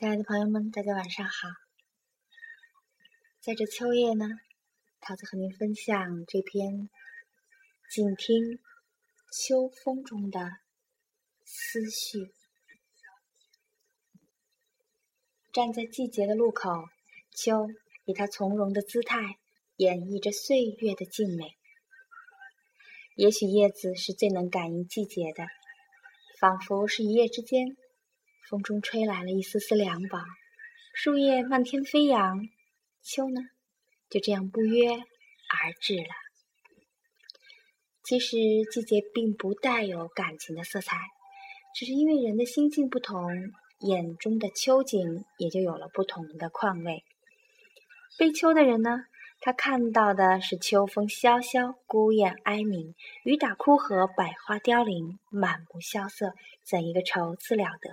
亲爱的朋友们，大家晚上好。在这秋夜呢，桃子和您分享这篇《静听秋风中的思绪》。站在季节的路口，秋以它从容的姿态演绎着岁月的静美。也许叶子是最能感应季节的，仿佛是一夜之间。风中吹来了一丝丝凉薄，树叶漫天飞扬。秋呢，就这样不约而至了。其实季节并不带有感情的色彩，只是因为人的心境不同，眼中的秋景也就有了不同的况味。悲秋的人呢，他看到的是秋风萧萧，孤雁哀鸣，雨打枯荷，百花凋零，满目萧瑟，怎一个愁字了得！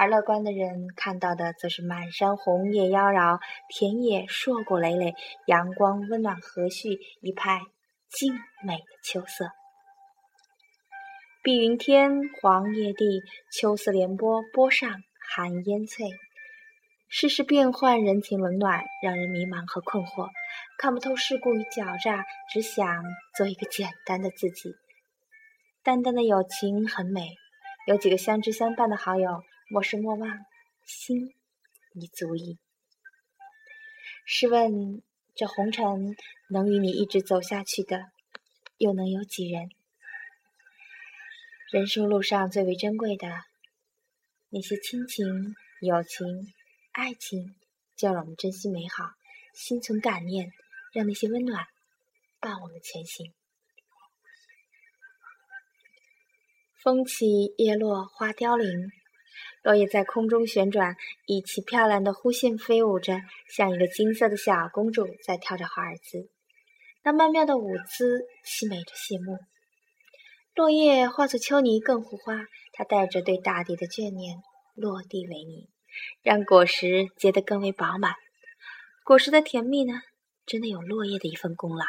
而乐观的人看到的，则是满山红叶妖娆，田野硕果累累，阳光温暖和煦，一派静美的秋色。碧云天，黄叶地，秋色连波，波上寒烟翠。世事变幻，人情冷暖，让人迷茫和困惑，看不透世故与狡诈，只想做一个简单的自己。淡淡的友情很美，有几个相知相伴的好友。莫失莫忘，心已足矣。试问，这红尘能与你一直走下去的，又能有几人？人生路上最为珍贵的那些亲情、友情、爱情，就让我们珍惜美好，心存感念，让那些温暖伴我们前行。风起叶落花凋零。落叶在空中旋转，以其漂亮的弧线飞舞着，像一个金色的小公主在跳着华尔兹。那曼妙的舞姿凄美着谢幕。落叶化作秋泥更护花，它带着对大地的眷念落地为泥，让果实结得更为饱满。果实的甜蜜呢，真的有落叶的一份功劳。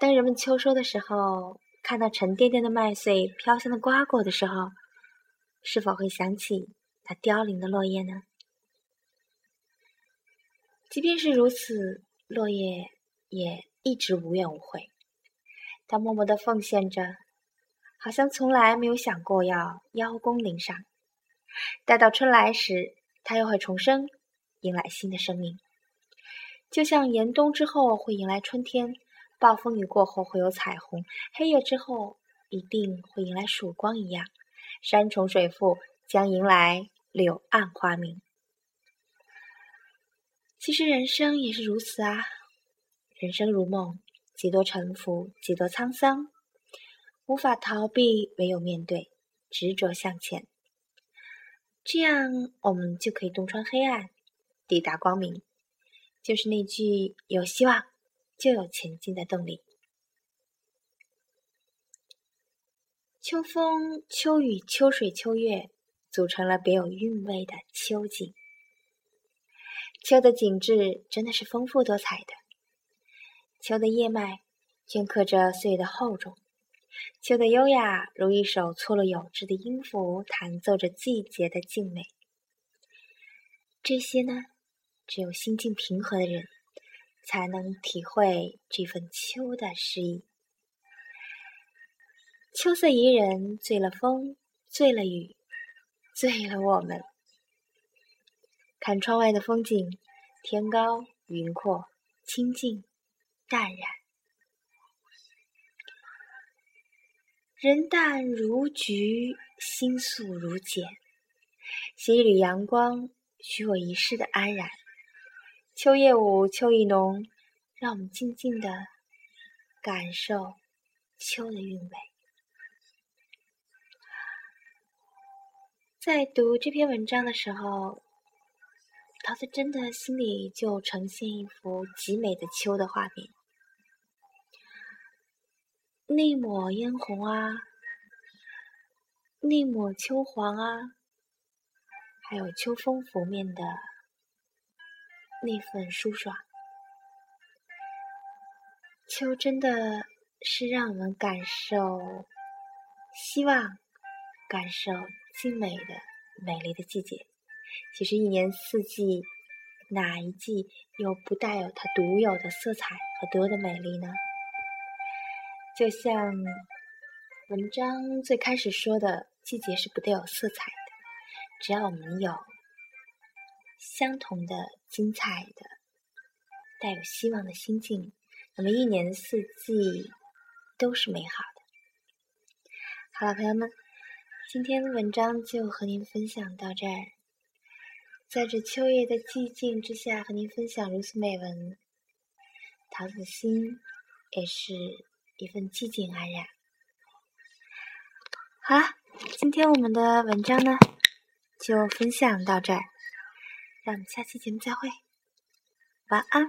当人们秋收的时候，看到沉甸甸的麦穗、飘香的瓜果的时候，是否会想起那凋零的落叶呢？即便是如此，落叶也一直无怨无悔。它默默的奉献着，好像从来没有想过要邀功领赏。待到春来时，它又会重生，迎来新的生命。就像严冬之后会迎来春天，暴风雨过后会有彩虹，黑夜之后一定会迎来曙光一样。山重水复，将迎来柳暗花明。其实人生也是如此啊！人生如梦，几多沉浮，几多沧桑，无法逃避，唯有面对，执着向前。这样，我们就可以洞穿黑暗，抵达光明。就是那句“有希望，就有前进”的动力。秋风、秋雨、秋水、秋月，组成了别有韵味的秋景。秋的景致真的是丰富多彩的。秋的叶脉镌刻着岁月的厚重，秋的优雅如一首错落有致的音符，弹奏着季节的静美。这些呢，只有心境平和的人，才能体会这份秋的诗意。秋色宜人，醉了风，醉了雨，醉了我们。看窗外的风景，天高云阔，清静淡然。人淡如菊，心素如简。携一缕阳光，许我一世的安然。秋叶舞，秋意浓，让我们静静的感受秋的韵味。在读这篇文章的时候，桃子真的心里就呈现一幅极美的秋的画面。那抹嫣红啊，那抹秋黄啊，还有秋风拂面的那份舒爽。秋真的是让我们感受希望，感受。精美的美丽的季节。其实，一年四季，哪一季又不带有它独有的色彩和独有的美丽呢？就像文章最开始说的，季节是不带有色彩的。只要我们有相同的、精彩的、带有希望的心境，那么一年四季都是美好的。好了，朋友们，今天的文章就和您分享到这儿。在这秋夜的寂静之下，和您分享如此美文，桃子心也是一份寂静安然。好了，今天我们的文章呢，就分享到这儿，让我们下期节目再会，晚安。